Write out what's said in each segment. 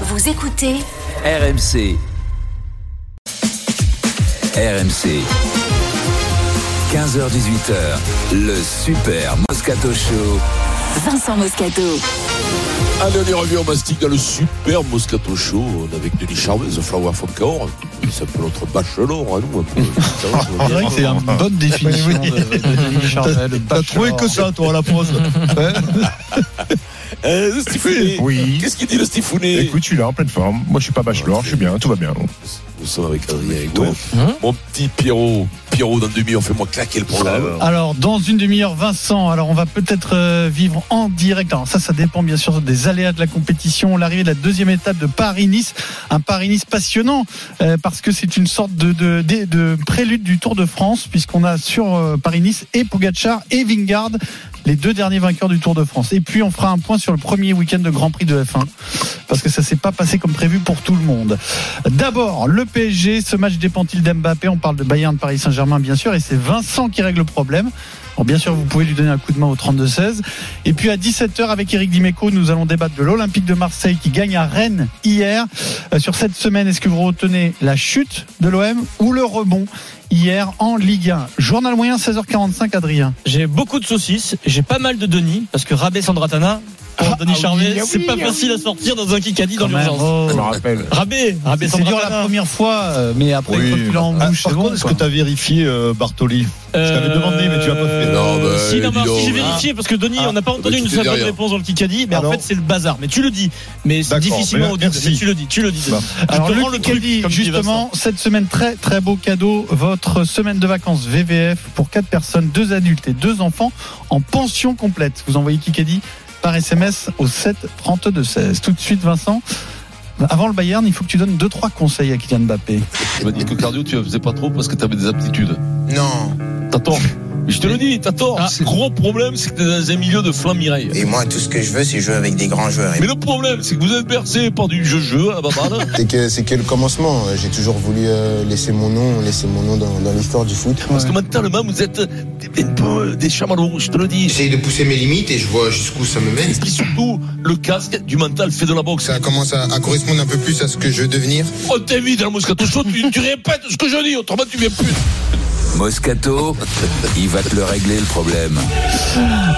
Vous écoutez RMC. RMC. 15h18h, le Super Moscato Show. Vincent Moscato. Allez, on y revient au mastic dans le super Moscato Show est avec Denis Charvet, The Flower from Cahors. C'est un peu notre bachelor à nous. Un peu. C'est vrai que c'est une bonne définition de, de Denis Charvet, le T'as trouvé que ça, toi, à la pause Euh, Stifounet. Oui. Qu'est-ce qu'il dit le Stifounet Écoute, je suis là, en pleine forme. Moi, je suis pas bachelor, je suis bien, tout va bien. Nous sommes avec Adrien Ego. Mon petit Pierrot. Pierrot, dans demi, on fait-moi claquer le programme. Alors, dans une demi-heure, Vincent, alors on va peut-être euh, vivre en direct. Alors, ça, ça dépend bien sûr des aléas de la compétition. L'arrivée de la deuxième étape de Paris-Nice. Un Paris-Nice passionnant, euh, parce que c'est une sorte de, de, de, de prélude du Tour de France, puisqu'on a sur euh, Paris-Nice et Pogacar et Vingard, les deux derniers vainqueurs du Tour de France. Et puis, on fera un point sur le premier week-end de Grand Prix de F1, parce que ça s'est pas passé comme prévu pour tout le monde. D'abord, le PSG, ce match dépend-il d'Mbappé? On parle de Bayern, Paris Saint-Germain, bien sûr, et c'est Vincent qui règle le problème. Alors bien sûr, vous pouvez lui donner un coup de main au 32-16. Et puis à 17h, avec Eric Dimeco, nous allons débattre de l'Olympique de Marseille qui gagne à Rennes hier. Euh, sur cette semaine, est-ce que vous retenez la chute de l'OM ou le rebond hier en Ligue 1 Journal moyen 16h45, Adrien. J'ai beaucoup de saucisses, j'ai pas mal de Denis, parce que Rabé Sandratana, Ah, Denis ah Charvet, oui, ah c'est oui, pas ah facile à sortir dans un Kikadi dans l'urgence. oh. Je me rappelle. Rabé, Rabé C'est dur la première fois, euh, mais après, Oui. une tu l'as en Ah, bouche, par contre, est-ce que tu as vérifié euh, Bartoli Je t'avais Euh, demandé, mais tu l'as pas fait. Non, bah, si, non, donc. si j'ai vérifié, parce que Denis, Ah. on n'a pas entendu bah, une tu seule bonne réponse dans le Kikadi, mais en fait, c'est le bazar. Mais tu le dis, mais c'est D'accord, difficilement audible. merci. Mais tu le dis, tu le dis. Bah. Alors le Kikadi, justement, cette semaine très très beau cadeau, votre semaine de vacances VVF pour quatre personnes, deux adultes et deux enfants en pension complète. Vous envoyez Kikadi par SMS au 7 32 16. Tout de suite Vincent. Avant le Bayern, il faut que tu donnes deux trois conseils à Kylian Mbappé. Tu m'as dit que cardio, tu ne faisais pas trop parce que tu avais des aptitudes. Non. Mais je te le dis, t'as tort. Ah. Le gros problème, c'est que t'es dans un milieu de flamme Mireille. Et moi, tout ce que je veux, c'est jouer avec des grands joueurs. Mais le problème, c'est que vous êtes bercé par du jeu-jeu à la babade. C'est que, c'est que le commencement. J'ai toujours voulu euh, laisser mon nom, laisser mon nom dans, dans l'histoire du foot. Parce que mentalement, vous êtes des- un peu des chamallows, je te le dis. J'essaye de pousser mes limites et je vois jusqu'où ça me mène. Et puis surtout, le casque du mental fait de la boxe. Ça commence à, à correspondre un peu plus à ce que je veux devenir. On t'invite dans le Moscato Show, tu, tu répètes ce que je dis, autrement tu viens plus. Moscato, il va te le régler le problème.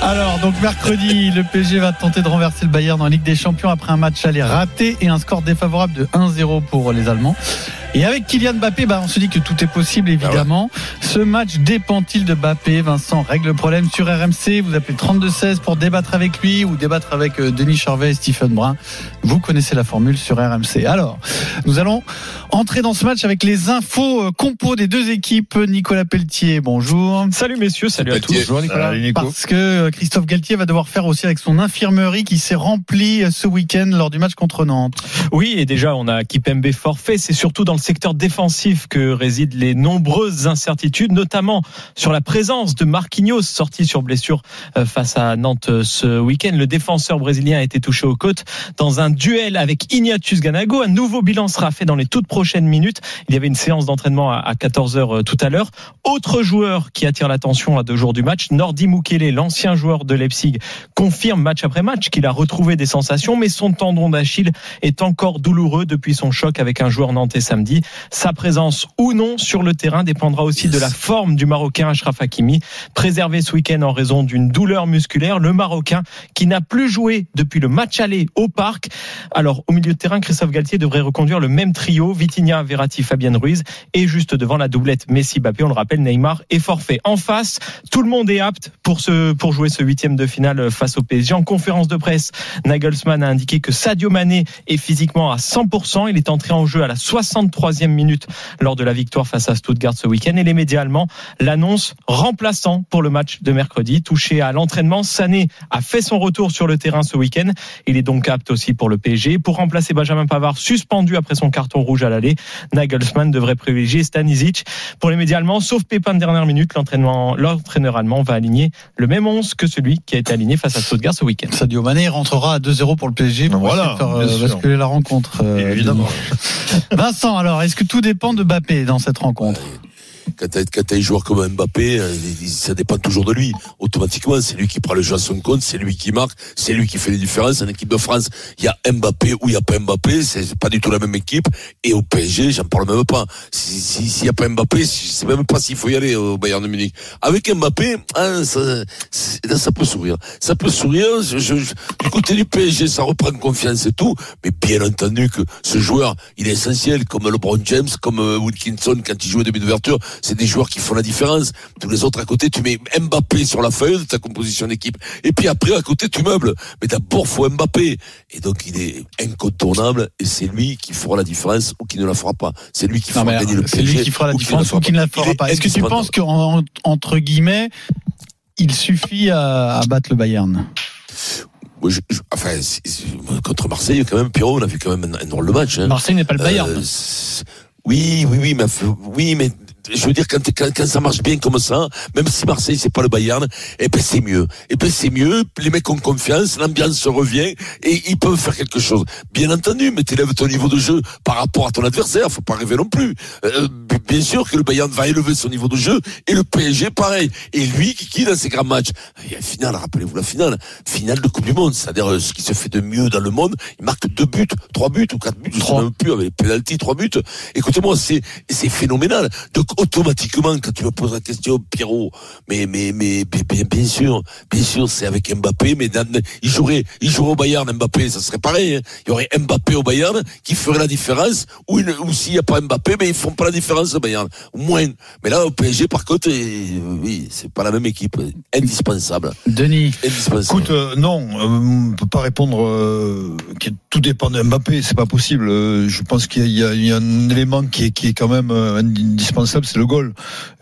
Alors donc mercredi, le PSG va tenter de renverser le Bayern en Ligue des Champions après un match aller raté et un score défavorable de 1-0 pour les Allemands. Et avec Kylian Mbappé, bah, on se dit que tout est possible évidemment. Ce match dépend-il de Mbappé? Vincent règle le problème sur RMC. Vous appelez 32-16 pour débattre avec lui ou débattre avec euh, Denis Charvet et Stephen Brun. Vous connaissez la formule sur RMC. Alors, nous allons entrer dans ce match avec les infos euh, compos des deux équipes. Nicolas Pelletier, bonjour. Salut messieurs, salut à tous. Bonjour Nicolas. Allez, Nico. Parce que euh, Christophe Galtier va devoir faire aussi avec son infirmerie qui s'est remplie ce week-end lors du match contre Nantes. Oui, et déjà, on a Kipembe forfait. C'est surtout dans le secteur défensif que résident les nombreuses incertitudes, notamment sur la présence de Marquinhos, sorti sur blessure euh, face à Nantes euh, ce week-end. Le défenseur brésilien a été touché aux côtes dans un duel avec Ignatius Ganago. Un nouveau bilan sera fait dans les toutes prochaines minutes. Il y avait une séance d'entraînement à 14h tout à l'heure. Autre joueur qui attire l'attention à deux jours du match, Nordi Mukele, l'ancien joueur de Leipzig, confirme match après match qu'il a retrouvé des sensations, mais son tendon d'Achille est encore douloureux depuis son choc avec un joueur nantais samedi. Sa présence ou non sur le terrain dépendra aussi de la forme du Marocain Ashraf Hakimi, préservé ce week-end en raison d'une douleur musculaire. Le Marocain qui n'a plus joué depuis le match aller au parc. Alors au milieu de terrain, Christophe Galtier devrait reconduire le même trio, Vitinha, Verratti, Fabien Ruiz, et juste devant la doublette Messi-Bappé, on le rappelle, Neymar est forfait. En face, tout le monde est apte pour ce pour jouer ce huitième de finale face au PSG. En conférence de presse, Nagelsmann a indiqué que Sadio Mané est physiquement à 100%. Il est entré en jeu à la 63e minute lors de la victoire face à Stuttgart ce week-end. Et les médias allemands l'annoncent remplaçant pour le match de mercredi. Touché à l'entraînement, Sané a fait son retour sur le terrain ce week-end. Il est donc apte aussi pour le PSG. Pour remplacer Benjamin Pavard, suspendu après son carton rouge à l'aller, Nagelsmann devrait privilégier Stanisic. Pour les médias allemands, sauf pépin de dernière minute, l'entraînement- l'entraîneur allemand va aligner le même 11 que celui qui a été aligné face à Stuttgart ce week-end. Sadio Mané rentrera à 2-0 pour le PSG pour Voilà, faire euh, basculer la rencontre. euh, Évidemment. Vincent, alors, est-ce que tout dépend de Mbappé dans cette rencontre? Quand t'as, quand t'as un joueur comme Mbappé, euh, ça dépend toujours de lui. Automatiquement, c'est lui qui prend le jeu à son compte, c'est lui qui marque, c'est lui qui fait les différences. En équipe de France, il y a Mbappé ou il y a pas Mbappé, c'est pas du tout la même équipe. Et au PSG, j'en parle même pas. Si, si, s'il y a pas Mbappé, je sais même pas s'il faut y aller au Bayern de Munich. Avec Mbappé, hein, ça, ça peut sourire. Ça peut sourire. Je, je- du côté du PSG, ça reprend confiance et tout. Mais bien entendu que ce joueur, il est essentiel, comme LeBron James, comme euh, Wilkinson quand il au début d'ouverture. C'est des joueurs qui font la différence. Tous les autres à côté, tu mets Mbappé sur la feuille de ta composition d'équipe. Et puis après, à côté, tu meubles. Mais d'abord, faut Mbappé. Et donc, il est incontournable. Et c'est lui qui fera la différence ou qui ne la fera pas. C'est lui qui fera gagner le c'est PSG. lui qui fera la différence ou qui ne la fera pas. Est-ce que tu penses qu'en entre guillemets, il suffit à, à battre le Bayern? Moi, je- je- enfin, c'est- c'est- contre Marseille, quand même, Pierrot, on a fait quand même un, un drôle de match. Hein. Marseille n'est pas le Bayern. Euh, c'est- oui, oui, oui, mais oui, mais je veux dire quand, quand, quand ça marche bien comme ça, même si Marseille c'est pas le Bayern, eh ben c'est mieux. Eh ben c'est mieux. Les mecs ont confiance, l'ambiance se revient et ils peuvent faire quelque chose. Bien entendu, mais t'élèves ton niveau de jeu par rapport à ton adversaire. Faut pas rêver non plus. Euh, bien sûr que le Bayern va élever son niveau de jeu et le PSG pareil. Et lui qui qui dans ses grands matchs. Il y a la finale, rappelez-vous la finale, finale de Coupe du Monde, c'est-à-dire euh, ce qui se fait de mieux dans le monde. Il marque deux buts, trois buts ou quatre buts, je sais même plus avec les pénalty, trois buts. Écoutez-moi, c'est c'est phénoménal. Donc automatiquement, quand tu me poses la question, Pierrot, mais mais mais bien, bien, bien sûr, bien sûr, c'est avec Mbappé, mais dans- il jouerait il jouerait au Bayern, Mbappé, ça serait pareil. hein. Il y aurait Mbappé au Bayern qui ferait la différence, ou, une- ou s'il n'y a pas Mbappé, mais ils font pas la différence au Bayern, au moins. Mais là, au PSG, par contre, oui, c'est pas la même équipe, indispensable, Denis indispensable. Écoute, euh, non, euh, on peut pas répondre. euh, que tout dépend de Mbappé, c'est pas possible. Euh, je pense qu'il y, y a un élément qui est, qui est quand même euh, indispensable, c'est le goal.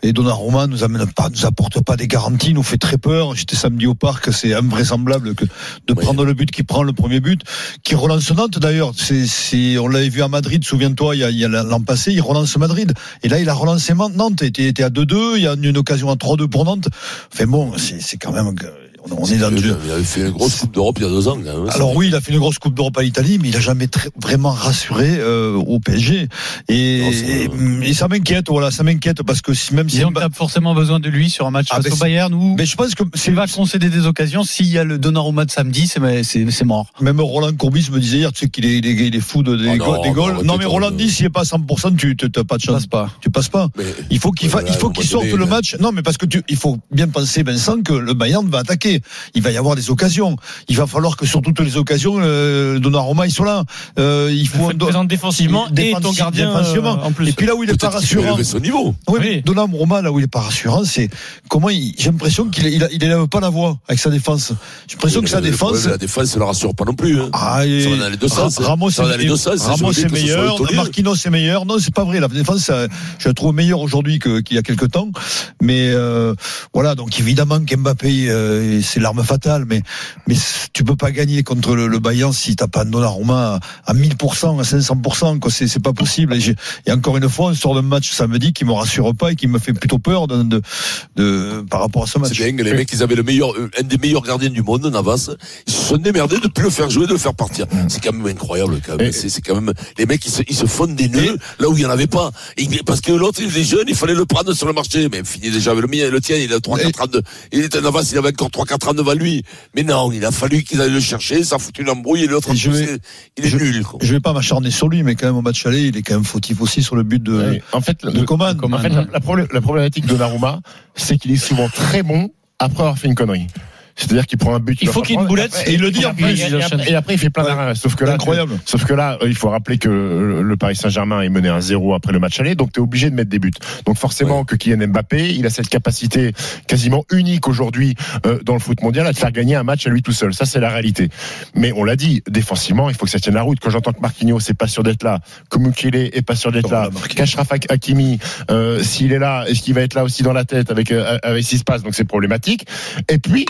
Et Donnarumma nous amène pas, nous apporte pas des garanties, nous fait très peur. J'étais samedi au parc, c'est invraisemblable que de prendre le but qui prend le premier but, qui relance Nantes d'ailleurs. C'est, c'est, on l'avait vu à Madrid, souviens-toi, il y a, il y a l'an passé, il relance Madrid. Et là, il a relancé Nantes. Il était, à 2-2, il y a une occasion à 3-2 pour Nantes. Enfin bon, c'est, c'est quand même, on, on est dans du, il avait fait une grosse Coupe d'Europe il y a deux ans. quand même. alors oui, il a fait une grosse Coupe d'Europe à l'Italie, mais il a jamais très- vraiment rassuré euh, au PSG. Et, Non, c'est- et, et ça m'inquiète, voilà, ça m'inquiète parce que si, même si ont pas forcément besoin de lui sur un match Ah, face au Bayern où mais je pense que c'est il va concéder des occasions. S'il y a le Donnarumma de samedi, c'est c'est c'est mort. même Roland Courbis me disait hier, tu sais qu'il est, il est, il est fou de, des, Oh goals- non, des goals. non, Non, mais Roland dit s'il est pas à 100%, tu n'as pas de chance. Passe pas. Tu passes pas. Mais- Il faut qu'il Ouais, sorte le match. Non, mais parce que tu, il faut bien penser, Vincent, que le Bayern va attaquer. Il va y avoir des occasions. Il va falloir que sur toutes les occasions, euh, Donnarumma il soit là. Euh, il faut faut être présent défensivement et ton gardien défensivement. euh, en plus. Et puis là où il est pas rassurant. son niveau. Oui, Oui. Donnarumma, là où il est pas rassurant, c'est comment il, j'ai l'impression qu'il il, il élève pas la voix avec sa défense. J'ai l'impression que sa défense. La défense ne la rassure pas non plus. hein. Ah, et- Ça va dans les deux sens. Ra- Ramos, Ça va dans est, les deux sens. Ramos soit meilleur. Marquinhos est meilleur. Non, c'est pas vrai. La défense, euh, je la trouve meilleure aujourd'hui qu'il y a quelques temps. Mais euh, voilà, donc évidemment qu'Mbappé, euh, c'est l'arme fatale. Mais mais tu peux pas gagner contre le, le Bayern si t'as pas Donnarumma à, à 1000%, à 500%. Quoi, c'est c'est pas possible. Et, et encore une fois, on sort d'un match samedi qui me rassure pas et qui me fait plutôt peur de, de, de- par rapport à ce match. C'est bien, les mecs, ils avaient le meilleur, euh, un des meilleurs gardiens du monde, Navas. Ils se sont démerdés de plus le faire jouer, de le faire partir. C'est quand même incroyable, quand même. C'est c'est quand même, les mecs, ils se, ils se font des nœuds là où il y en avait pas. Et parce que l'autre, il est jeune, il fallait le prendre sur le marché. Mais fini déjà avec le mien, le tien, il a 3-4 ans de, il était Navas, il avait encore 3-4 ans devant lui. Mais non, il a fallu qu'ils aillent le chercher, ça a foutu l'embrouille et l'autre, il est je- nul, quoi. Je vais pas m'acharner sur lui, mais quand même au match aller, il est quand même fautif aussi sur le but de, Ouais. En fait, le- de Coman. en fait, la, la problé- la problématique de Naruma, c'est qu'il est souvent très bon après avoir fait une connerie. C'est-à-dire qu'il prend un but. Il faut qu'il y ait une prendre, boulette, et il le dit et en après- plus, et il après- enchaîne. Et après, il fait plein d'arrêts. Sauf que là, incroyable. Sauf que là, euh, il faut rappeler que le Paris Saint-Germain est mené à 0 après le match aller, donc tu es obligé de mettre des buts. Donc forcément que Kylian Mbappé, il a cette capacité quasiment unique aujourd'hui euh, dans le foot mondial à te faire gagner un match à lui tout seul. Ça c'est la réalité. Mais on l'a dit, défensivement, il faut que ça tienne la route. Quand j'entends que Marquinhos c'est pas sûr d'être là, que Mukele est pas sûr d'être là, qu'Ashraf Hakimi, euh, s'il est là, est-ce qu'il va être là aussi dans la tête avec euh, avec ce qui se passe? Donc c'est problématique. Et puis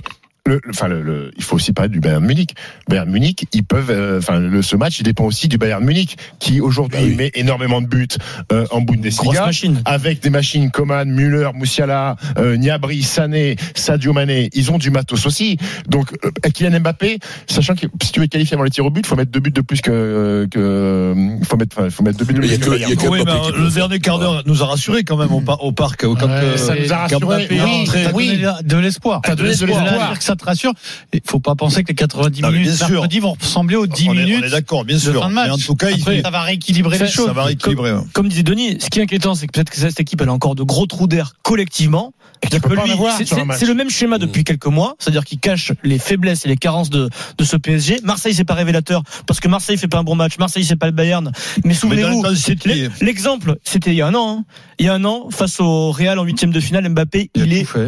le, le- enfin, le, le- il faut aussi parler du Bayern Munich. Bayern Munich, ils peuvent, euh, enfin, le, ce match, il dépend aussi du Bayern Munich, qui aujourd'hui Bah oui. met énormément de buts euh, en Bundesliga. machine. Avec des machines Coman, Müller, Moussiala, euh, Niabri, Sané, Sadio Mané, ils ont du matos aussi. Donc, euh, Kylian Mbappé, sachant que si tu veux être qualifié avant les tirs au but, faut mettre deux buts de plus que, que faut mettre, enfin, faut mettre deux buts de il plus que que- Bayern. il que Oui, euh, peut le dernier quart d'heure nous a rassuré quand même au, par- au parc quand, euh, ça nous a rassuré. Mbappé Oui, oui. de l'espoir. T'as donné de l'espoir. Ça te rassure. Il faut pas penser que les 90 Non, minutes mercredi vont ressembler aux 10 on est, minutes on est d'accord, bien sûr. Mais en tout cas, il- ça va rééquilibrer les ça choses. va rééquilibrer. ouais. Comme disait Denis, ce qui est inquiétant, c'est que peut-être que cette équipe elle a encore de gros trous d'air collectivement. Et c'est- le même schéma depuis quelques mois, c'est-à-dire qu'il cache les faiblesses et les carences de, de ce PSG. Marseille, c'est pas révélateur parce que Marseille fait pas un bon match. Marseille, c'est pas le Bayern. Mais souvenez-vous, l'exemple, c'était il y a un an. hein. Il y a un an, face au Real en huitième de finale, Mbappé, Il est monstrueux.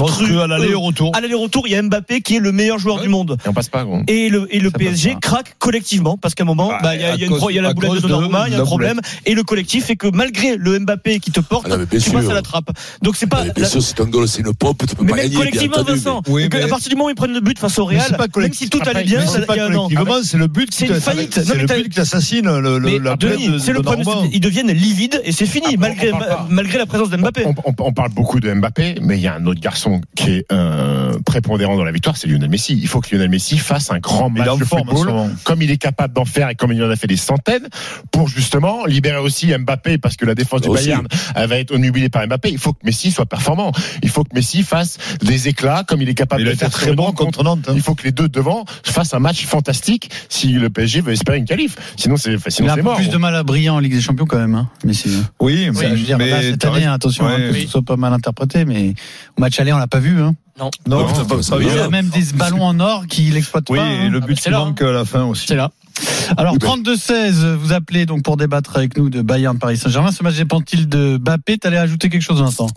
monstrueux à l'aller et au retour. À l'aller-retour, il y a Mbappé qui est le meilleur joueur Ouais. du monde. Et on passe pas, gros. Et le, et le Ça PSG craque collectivement parce qu'à un moment, Bah, bah, il y a, il y a cause- il y a la boulette de de Donnarumma, il y a un problème. Et le collectif fait que malgré le Mbappé qui te porte, Ah tu passes à la trappe. Donc c'est pas. Mais bien sûr, c'est un goal, c'est une pompe, tu peux pas même gagner. collectivement, Vincent. à partir du moment où ils prennent le but face au Real, même si tout allait bien, il y a un an. c'est le but C'est qui une te- faillite. C'est Non, mais le t'as- but qui assassine le, le, Mais la de- c'est le de problème, qu'ils deviennent livides et c'est fini, Après, malgré, malgré la présence d'Mbappé. On, on- parle beaucoup de Mbappé, mais il y a un autre garçon qui est euh, dans la victoire, c'est Lionel Messi. Il faut que Lionel Messi fasse un grand Il match de football, comme il est capable d'en faire et comme il en a fait des centaines, pour justement libérer aussi Mbappé, parce que la défense du Aussi. Bayern elle va être omnubilée par Mbappé. Il faut que Messi soit performant. Il faut que Messi fasse des éclats comme il est capable Il de a le faire très bon contre Nantes. hein. Il faut que les deux devant fassent un match fantastique si le PSG veut espérer une qualif. Sinon, c'est Il sinon a c'est peu mort. plus de mal à briller en Ligue des Champions quand même, hein, Messi. Oui, C'est- mais, je veux dire, mais là, cette année, attention, hein, Ouais. que ce soit pas mal interprété, mais au match aller, on l'a pas vu. Hein. Non, Non, c'est pas- ça Il a même des ballons en or qu'il exploite Oui, pas. et hein. le but c'est qui là, manque à la fin aussi. C'est là. Alors Oui, ben- 32-16, vous appelez donc pour débattre avec nous de Bayern Paris Saint-Germain. Ce match dépend-il de Mbappé? T'allais ajouter quelque chose, Vincent?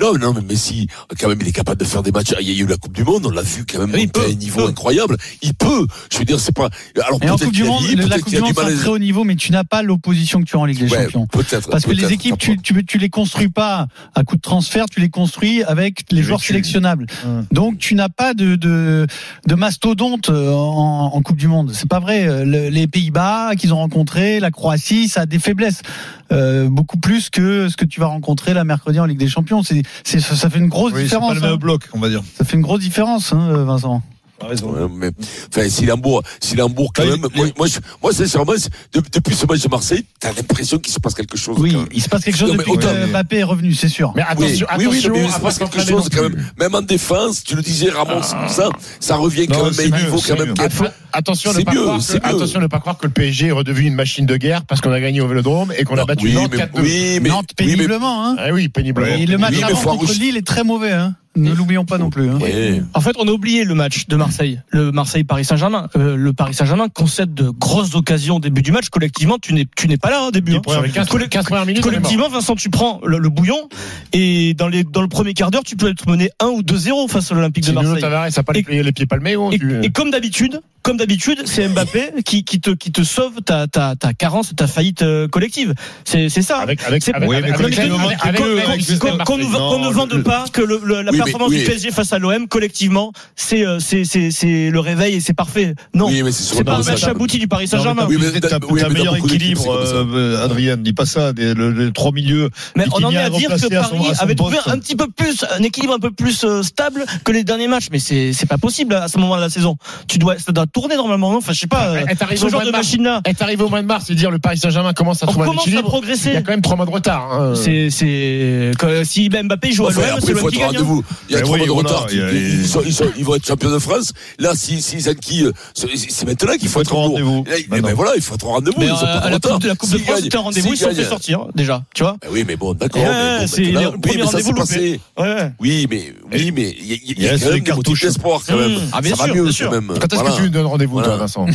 Non, non, mais Messi, quand même, il est capable de faire des matchs. Il y a eu la Coupe du Monde, on l'a vu quand même il monter à peut, un niveau peut. incroyable. Il peut. Je veux dire, c'est pas. Alors en peut-être Coupe du Monde, dit, la Coupe du a Monde, du c'est un très haut niveau, mais tu n'as pas l'opposition que tu as en Ligue des Ouais, Champions. peut-être. Parce que les équipes, tu, tu, tu les construis pas à coup de transfert, tu les construis avec les Mais joueurs tu- sélectionnables. Hum. Donc tu n'as pas de, de, de mastodonte euh, en, en Coupe du Monde. C'est pas vrai. Euh, le- les Pays-Bas qu'ils ont rencontrés, la Croatie, ça a des faiblesses. Euh, beaucoup plus que ce que tu vas rencontrer la mercredi en Ligue des Champions. C'est, c'est, ça fait une grosse Oui, c'est pas différence. le même hein. bloc, on va dire. Ça fait une grosse différence, hein, Vincent. Ouais, mais, enfin, si Lambourg, si Lambourg, quand Ah, même, moi, moi, je- moi, sincèrement, de- depuis ce match de Marseille, t'as l'impression qu'il se passe quelque chose. Oui, il se passe quelque chose Non, que Mbappé est revenu, c'est sûr. Mais Oui, attention, oui, oui, attention mais il se pas passe quelque chose quand même. plus. Même en défense, tu le disais, Ramon, tout ça, ça revient quand même à un niveau quand même. Attention, C'est pas mieux, croire que, attention ne pas croire que le PSG est redevenu une machine de guerre parce qu'on a gagné au Vélodrome et qu'on a battu oui, Nantes mais, 4-2. oui, mais, Nantes oui, mais- péniblement, hein. Ah oui, péniblement. Et le match avant contre Lille est très mauvais, hein. Ne l'oublions pas non plus. Hein. Ouais. En fait, on a oublié le match de Marseille, le Marseille-Paris Saint-Germain. Euh, le Paris Saint-Germain concède de grosses occasions au début du match. Collectivement, tu n'es tu n'es pas là au début. hein. Sur les 15, Colle- 15 premières minutes. Collectivement, Vincent, tu prends le, le bouillon et dans les dans le premier quart d'heure, tu peux être mené 1 ou 2-0 face à l'Olympique de Marseille. Tavares n'a pas les, Et- les pieds palmés, Et, tu- et comme d'habitude, comme d'habitude, c'est Mbappé qui, qui te qui te sauve ta ta ta carence, ta faillite euh, collective. C'est c'est ça. avec, avec, avec, Qu'on- ne vende pas que le, le- la Mais- performance oui. du PSG face à l'OM collectivement c'est euh, c'est c'est c'est le réveil et c'est parfait non Oui, mais c'est sur c'est pas un le match abouti du Paris Saint-Germain Oui, mais T'as oui, un meilleur équilibre, c'est ça. euh, Adrien, dis pas ça, des, le, les trois milieux. mais on en est à dire que Paris avait trouvé poste. un petit peu plus un équilibre un peu plus euh, stable que les derniers matchs mais c'est c'est pas possible à ce moment de la saison tu dois ça doit tourner normalement non? Enfin je sais pas euh, Est arrivé ce au genre mois de de mars. machine là Est arrivé au mois de mars et dire le Paris Saint-Germain commence à trouver un commence à équilibre. Il y a quand même trois mois de retard. hein. c'est c'est si Mbappé joue à l'OM c'est l'OM qui gagne hein. Il y a Ben trois oui, mois de retard. a- Ils, sont- ils, sont- ils vont être champions de France. Là, si, si Zanki, euh, c'est maintenant qu'il faut être au rendez-vous. Maintenant. ben voilà, il faut être au rendez-vous. mais ils euh, ont pas de à la retard. coupe de la Coupe de S'ils France c'était un rendez-vous ils se sont fait sortir déjà tu vois Ben oui, mais bon, d'accord. Bon, c'est le oui, premier mais ça s'est rendez-vous passé. Oui, mais oui, mais il y a, quand même des motifs d'espoir quand même. Mmh. Ah, bien ça va sûr, mieux bien quand sûr. même. Quand est-ce que tu lui donnes rendez-vous, toi, Vincent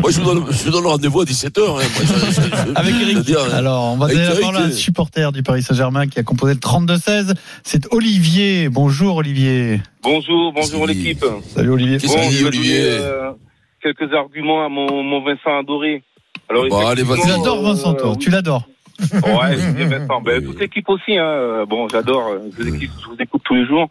Moi, je vous donne, je vous donne rendez-vous à 17h. Hein. Moi, je- je- je- Avec Eric. dire, Alors, on va Eric, parler à un supporter du Paris Saint-Germain qui a composé le 32-16. C'est Olivier. Bonjour Olivier. Bonjour, bonjour l'équipe. Salut Olivier. Qu'est-ce Bon, je Olivier donner, euh, quelques arguments à mon, mon Vincent adoré. Alors, Bon, allez, vas-y. Tu l'adores Vincent, toi. euh, Tu l'adores. Ouais, Vincent. Ben, Oui. toute l'équipe aussi. Hein. Euh, Bon, j'adore. euh, Je vous, écoute, je vous écoute tous les jours.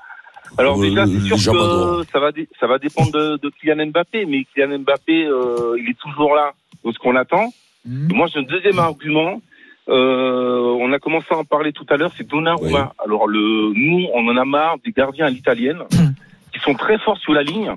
Alors Euh, déjà, c'est sûr que ça va, ça va dépendre de, de Kylian Mbappé, mais Kylian Mbappé, euh, il est toujours là, de ce qu'on attend. Et Moi, j'ai un deuxième argument. Euh, on a commencé à en parler tout à l'heure, c'est Donnarumma. Alors le, nous, on en a marre des gardiens à l'italienne Mhm. qui sont très forts sur la ligne,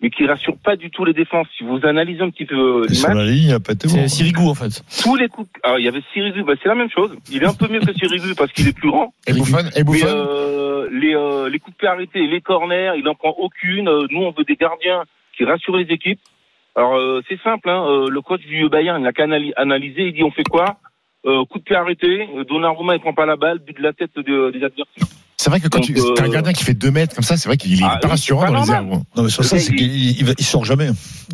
mais qui rassurent pas du tout les défenses. Si vous analysez un petit peu les Sur matchs, la ligne, il a pas. C'est Sirigu en fait. tous les coups. Alors il y avait Sirigu, bah, c'est la même chose. Il est un peu mieux que Sirigu parce qu'il est plus grand. Et Buffon, et Mais Buffon. euh, les, euh, les coups de pied arrêtés, les corners, il n'en prend aucune. Euh, nous, on veut des gardiens qui rassurent les équipes. Alors, euh, c'est simple. Hein, euh, le coach du Bayern, il n'a qu'à analy- analyser. Il dit, on fait quoi? Euh, Coup de pied arrêté. euh, Donnarumma, il prend pas la balle. But de la tête de- des adversaires. C'est vrai que quand Donc, tu euh, t'as un gardien qui fait 2 mètres comme ça, c'est vrai qu'il est Ah pas oui, rassurant dans les airs. Non, mais sur ça, c'est qu'il il, il sort jamais.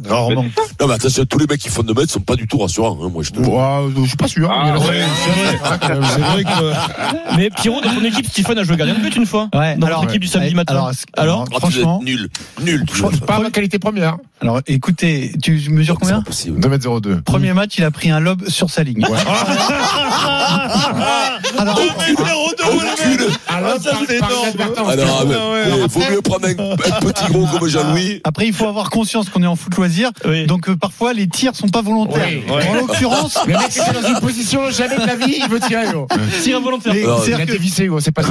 Rarement. Mais c'est ça. Non, mais attention, tous les mecs qui font 2 mètres sont pas du tout rassurants, hein, moi je te Ouah, je suis pas sûr. Ah, ouais. C'est vrai que. Mais Pierrot, dans ton équipe, Stephen a joué gardien de but une fois. Ouais, Dans alors, votre équipe du samedi ouais, matin. alors, Alors, Ah, franchement, nul. Nul. Pas ma qualité première. Alors écoutez, tu mesures combien impossible. 2 mètres 02. Premier match, il a pris un lob sur sa ligne. Alors, Alors. Alors, ouais. eh, faut mieux prendre un, un petit gros comme Jean-Louis. après, il faut avoir conscience qu'on est en foot loisir. Oui. Donc euh, parfois, les tirs sont pas volontaires. Oui. En l'occurrence, Le mec était dans une position jamais de la vie, il veut tirer, gros. tir involontaire. Alors. C'est pas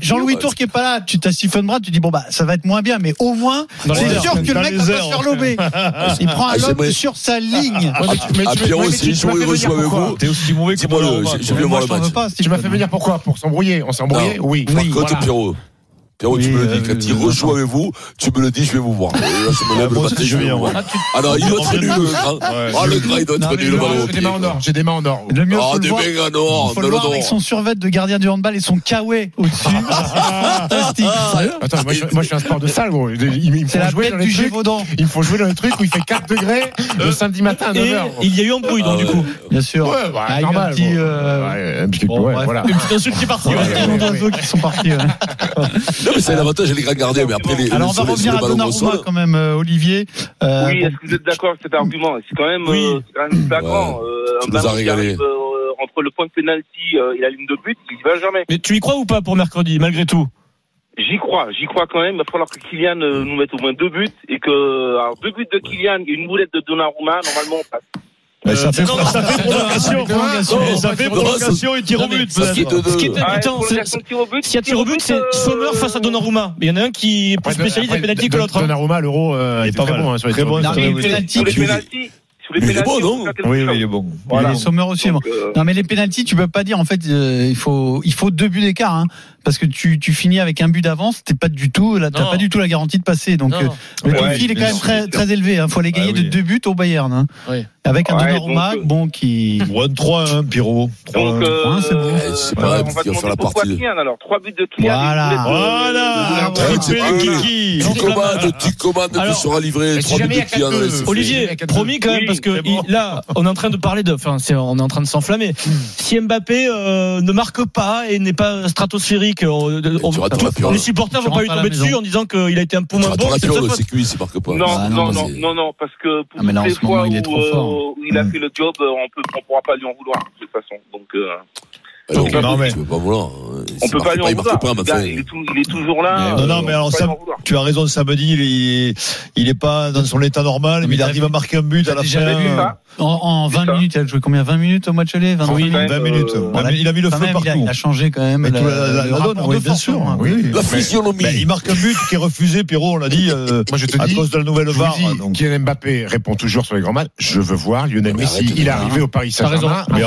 Jean-Louis Tour qui est pas là, tu t'as Stephen Brad, tu dis bon bah ça va être moins bien, mais au moins c'est sûr que le mec va se faire lober. Il prend un Ah, j'aimerais- sur sa ligne. Ouais, mais tu- mais Ah, tu- Pierrot, fait rejoue venir avec vous. T'es aussi mauvais que Dis-moi, moi. je- viens voir je le match. pas, Tu m'as fait venir pourquoi? Pour s'embrouiller? On s'est embrouillé. Oui. Par contre, Voilà. Pierrot. Pierrot, tu Oui, me le dis, euh, quand il euh, rejoue avec vous, tu me le dis, je vais vous voir. Et là, je me lève le moi matin, aussi, je je vais viens, vous voir. Ah, Ah non, il doit être nul, le grand. Ah, le grand, il doit être nul, le- ballon. J'ai des mains en or. J'ai des mains en or. Le mieux, Ah, des le voir. mecs en or, faut non, le voir non, avec son survêt de gardien du handball et son kawaii au-dessus. Fantastique. Attends, moi je, moi je fais un sport de salle, gros. Il, il me C'est faut la jouer bête du. Gévaudan. Il me faut jouer dans les trucs où il fait 4 degrés le samedi matin à Et 9h. il y a eu embrouille donc Ah, du coup. Bien sûr. Ouais, bah, Ah, il y a eu normal. un petit, euh, Ouais, un petit. Une petite insulte qui est partie. Il y a ouais. tellement d'oiseaux qui sont partis. Non, mais c'est l'avantage, les grands gardiens, mais après, les, Alors on va revenir les à Donnarumma quand même, euh, Olivier. Euh, Oui, bon, est-ce que vous êtes d'accord avec cet argument C'est quand même, Oui. euh, quand même flagrant. Euh, un qui arrive, euh, entre le point de pénalty euh, et la ligne de but, il y va jamais. Mais tu y crois ou pas pour mercredi, malgré tout? J'y crois, j'y crois quand même. Il va falloir que Kylian euh, nous mette au moins deux buts et que alors deux buts de Kylian et une boulette de Donnarumma, normalement on passe. Mais ça fait non, ça fait prolongation. prolongation. Et Ça fait prolongation et tir au but. Ce qui est prolongation, but, s'il y a tir au but, c'est euh, Sommer face à Donnarumma. Mais il y en a un qui est plus spécialiste des pénaltys que l'autre. hein. Donnarumma, l'euro, euh, Il est pas bon. hein, sur les pénaltys, Mais il est bon, on non Oui, il est bon. Voilà. Les Sommer aussi. Donc, euh, Non mais les pénalties, tu peux pas dire en fait euh, il faut il faut deux buts d'écart hein, parce que tu, tu finis avec un but d'avance, t'es pas du tout là t'as pas du tout la garantie de passer donc euh, le Ouais, défi il est quand même très très élevé hein, faut aller gagner Ah oui. de deux buts au Bayern hein. Oui. avec un Ouais, Donnarumma donc, euh, bon qui Ou un 3-1, Pierrot. Donc, 3-1. euh, Ouais, c'est bon. Eh, Je sais on pas, va faire la partie. Alors trois buts de Kylian. Voilà. Voilà. tu c'est pas, kiki. Commandes, tu commandes, tu Alors, seras livré. mais si Trois jamais il y buts a de Kylian, 4-2, ouais, c'est fait. Olivier, promis quand même, parce que c'est là, on est en train de parler de, enfin, c'est, on est en train de s'enflammer. Si Mbappé euh, ne marque pas et n'est pas stratosphérique, on, on- les supporters vont pas lui tomber dessus en disant qu'il a été un peu moins bon. Non, Ah, non, non, non, non, non, parce que pour Ah, toutes les fois il est trop où, euh, il a Mm. fait le job, euh, on peut, on pourra pas lui en vouloir de toute façon. Donc, euh, Alors, non, mais- tu veux pas vouloir. on peut pas lui en vouloir. pas, il, est tout- il est toujours là. Non, euh, non, mais alors tu as raison, samedi, il est, il est pas dans son état normal, mais, Mais il arrive à marquer un but à la déjà fin. vu ça en, en 20 ça. minutes il a joué combien? 20 minutes au match aller 20 Oui, minutes quand même, 20 minutes. euh, Il a mis- il a mis le feu même, il, a, partout. il a changé quand même Mais la, la- la donne, oui, bien sûr. hein. Oui. La physionomie. Ben, il marque un but qui est refusé, Pierrot, on l'a dit, euh, Moi, je te à dis, cause de la nouvelle VAR. dis, donc. Kylian Mbappé répond toujours sur les grands matchs. Je veux voir Lionel Mais Messi. Il est arrivé au Paris Saint-Germain. Mais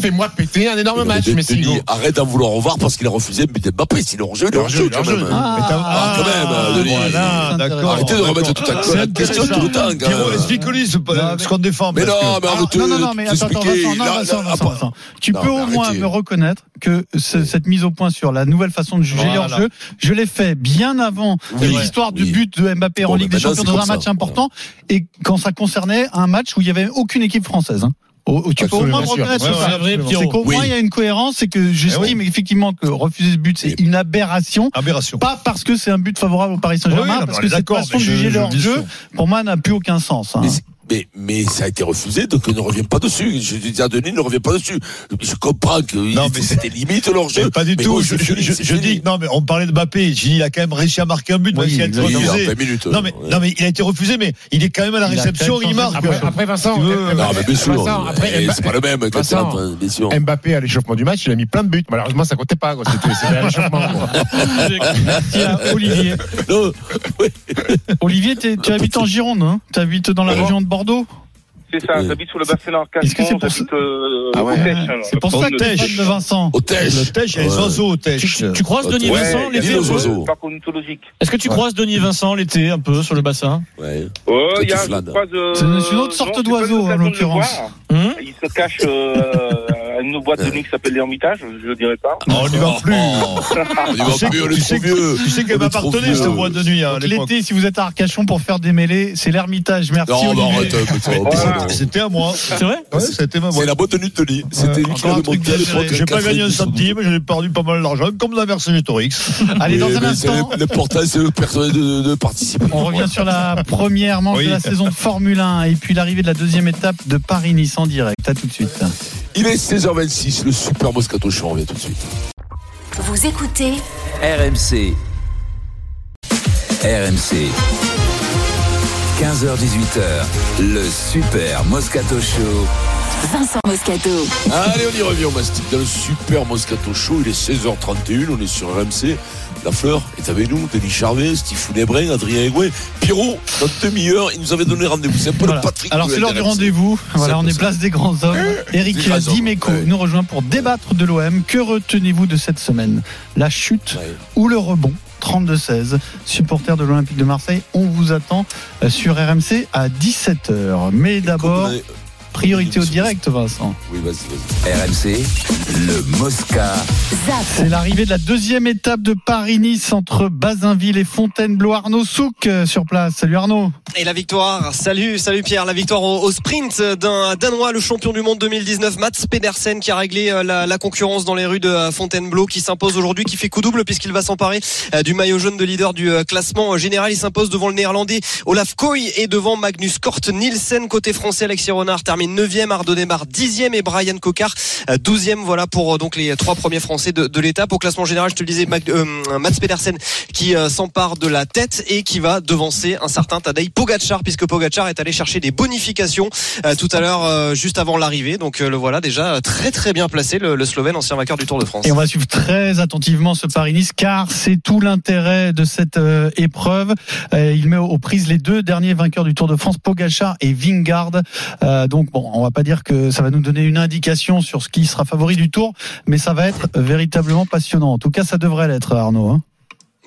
fais-moi péter un énorme match, Mais Messi. Arrête d'en vouloir revoir parce qu'il a refusé de Mbappé. S'il est hors jeu, il est hors jeu, quand même. Ah, Mais Ah, quand même, Denis. Arrêtez de remettre toute la question tout le temps. Pierrot, explique-lui ce, Non, Mais parce non, que- mais on veut te non, non, non, mais attends, attends. Vincent, non, Là, Vincent, là, Vincent, après- Vincent. Tu Non, peux au moins arrêtez. me reconnaître que ce- cette mise au point sur la nouvelle façon de juger Voilà. leur jeu, je l'ai fait bien avant Oui, l'histoire du oui. but de Mbappé en Ligue des Champions dans un match important et quand ça concernait un match où il y avait aucune équipe française. hein. Tu peux au moins me reconnaître Ouais, ça. ouais, absolument. C'est qu'au Oui. moins il y a une cohérence, c'est que j'estime effectivement que refuser ce but c'est une aberration. Aberration. Pas parce que c'est un but favorable au Paris Saint-Germain, Oui, parce que cette façon de juger je- leur jeu, pour moi, n'a plus aucun sens. hein. Mais ça a été refusé, donc on ne revient pas dessus. Je dis à Denis, ne revient pas dessus. Je comprends que Non, mais c'était limite leur jeu. Mais pas du Mais tout. bon, je, dis, non, mais on parlait de Mbappé. J'ai dit, il a quand même réussi à marquer un but, Oui, été il a- a refusé. 20 minutes. Non, mais, Ouais. non, mais il a été refusé, mais il est quand même à la Il réception, il marque. Après, après Vincent, Non, mais bien sûr. Vincent, après, Mba- c'est pas le même Vincent, bien sûr. Mbappé à l'échauffement du match, il a mis plein de buts. Malheureusement, ça comptait pas. C'était à l'échauffement. quoi. Merci à Olivier. Non, Olivier, tu habites en Gironde, hein Tu habites dans la région de Bordeaux C'est ça, Oui. j'habite sur le bassin d'Arcachon, Est-ce que c'est pour j'habite euh, Ah ouais. au Tèche, hein, C'est pour ça que commune t'es de- Vincent. au Tèche. Le Tèche, il y a les Ouais. oiseaux au Tu, Tèche. tu- tu croises Denis Ouais, Vincent a l'été. Est-ce que tu croises Denis Vincent l'été un peu sur le bassin Ouais. Ouais, il y a, tu je flânes. croise, euh, C'est une autre sorte d'oiseau, en l'occurrence. Hum Il se cache euh, une boîte de nuit qui s'appelle l'Ermitage, je ne dirais pas. Oh, on n'y va plus. On y va Tu sais plus, on est tu sais trop que- vieux. Tu sais qu'elle m'appartenait, cette boîte de nuit, hein. L'été, si vous êtes à Arcachon pour faire des mêlées, c'est l'Ermitage. Merci Non, Olivier. arrête. C'était à moi. C'est vrai Ouais, c'était ma C'est boîte. la boîte de nuit de lit. C'était géré. J'ai pas gagné un 90. centime, j'ai perdu pas mal d'argent, comme dans Vercingétorix. Allez, dans un c'est instant, le- L'important, c'est le personnel de, participer. on revient sur la première manche de la saison de Formule 1 et puis l'arrivée de la deuxième étape de Paris-Nice en direct. À tout de suite. Il est 16h26, le super Moscato Show, on revient tout de suite. Vous écoutez RMC. RMC. 15h18h, le super Moscato Show. Vincent Moscato. Allez, on y revient au Mastic dans le super Moscato Show. Il est 16h31, on est sur RMC. La Fleur est avec nous, Denis Charvet, Steve Founébrin, Adrien Egoué, Pierrot, dans demi-heure, il nous avait donné rendez-vous. C'est un peu Voilà. le Patrick. Alors c'est l'heure du rendez-vous. Voilà, on est place des grands hommes. Eric grands hommes, Dimeco ouais. nous rejoint pour débattre de l'OM. Que retenez-vous de cette semaine? La chute Ouais. ou le rebond? 32-16, supporter de l'Olympique de Marseille, on vous attend euh, sur RMC à 17h. Mais d'abord, priorité au direct, Vincent. Oui, vas-y, vas-y. RMC, le Mosca. C'est l'arrivée de la deuxième étape de Paris-Nice entre Bazinville et Fontainebleau. Arnaud Souk euh, sur place. Salut Arnaud. Et la victoire, salut, salut Pierre, la victoire au, au sprint d'un Danois, le champion du monde 2019, Mats Pedersen, qui a réglé euh, la, la concurrence dans les rues de euh, Fontainebleau, qui s'impose aujourd'hui, qui fait coup double puisqu'il va s'emparer du maillot jaune de leader du classement général. Il s'impose devant le néerlandais Olaf Koy et devant Magnus Kort Nielsen. Côté français, Alexis Renard termine 9e, Arnaud Demar 10e et Brian Cocard euh, 12e. Voilà pour euh, donc les trois premiers français de, l'étape. Au classement général, je te le disais, euh, Mats Pedersen qui s'empare de la tête et qui va devancer un certain Tadej Pogacar puisque Pogacar est allé chercher des bonifications tout à l'heure juste avant l'arrivée. Donc le voilà déjà très très bien placé le, le Slovène ancien vainqueur du Tour de France. Et on va suivre très attentivement ce Paris-Nice car c'est tout l'intérêt de cette épreuve. Il met aux prises les deux derniers vainqueurs du Tour de France, Pogacar et Vingard. Donc bon, on va pas dire que ça va nous donner une indication sur ce qui sera favori du Tour, mais ça va être véritablement passionnant. En tout cas, ça devrait l'être, Arnaud. hein.